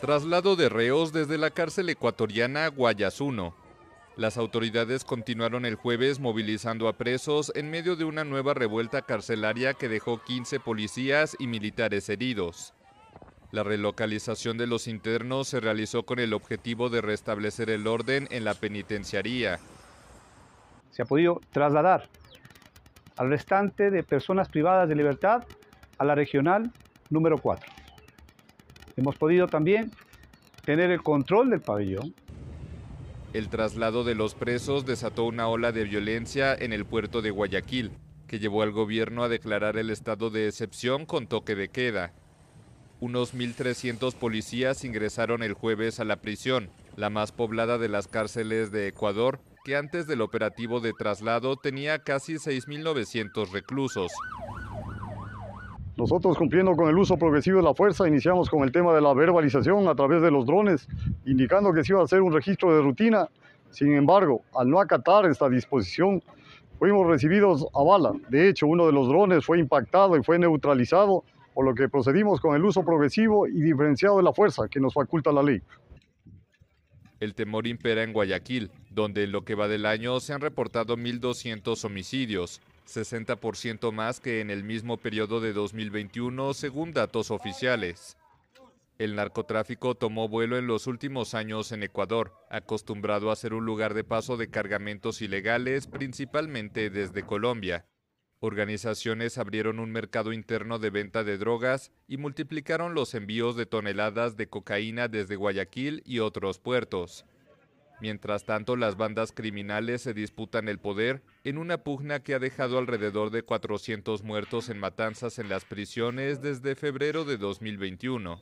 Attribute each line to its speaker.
Speaker 1: Traslado de reos desde la cárcel ecuatoriana Guayasuno. Las autoridades continuaron el jueves movilizando a presos en medio de una nueva revuelta carcelaria que dejó 15 policías y militares heridos. La relocalización de los internos se realizó con el objetivo de restablecer el orden en la penitenciaría.
Speaker 2: Se ha podido trasladar al restante de personas privadas de libertad a la regional número 4. Hemos podido también tener el control del pabellón.
Speaker 1: El traslado de los presos desató una ola de violencia en el puerto de Guayaquil, que llevó al gobierno a declarar el estado de excepción con toque de queda. Unos 1.300 policías ingresaron el jueves a la prisión, la más poblada de las cárceles de Ecuador, que antes del operativo de traslado tenía casi 6.900 reclusos.
Speaker 3: Nosotros cumpliendo con el uso progresivo de la fuerza, iniciamos con el tema de la verbalización a través de los drones, indicando que se iba a hacer un registro de rutina. Sin embargo, al no acatar esta disposición, fuimos recibidos a bala. De hecho, uno de los drones fue impactado y fue neutralizado, por lo que procedimos con el uso progresivo y diferenciado de la fuerza que nos faculta la ley.
Speaker 1: El temor impera en Guayaquil, donde en lo que va del año se han reportado 1.200 homicidios, 60% más que en el mismo periodo de 2021, según datos oficiales. El narcotráfico tomó vuelo en los últimos años en Ecuador, acostumbrado a ser un lugar de paso de cargamentos ilegales, principalmente desde Colombia. Organizaciones abrieron un mercado interno de venta de drogas y multiplicaron los envíos de toneladas de cocaína desde Guayaquil y otros puertos. Mientras tanto, las bandas criminales se disputan el poder en una pugna que ha dejado alrededor de 400 muertos en matanzas en las prisiones desde febrero de 2021.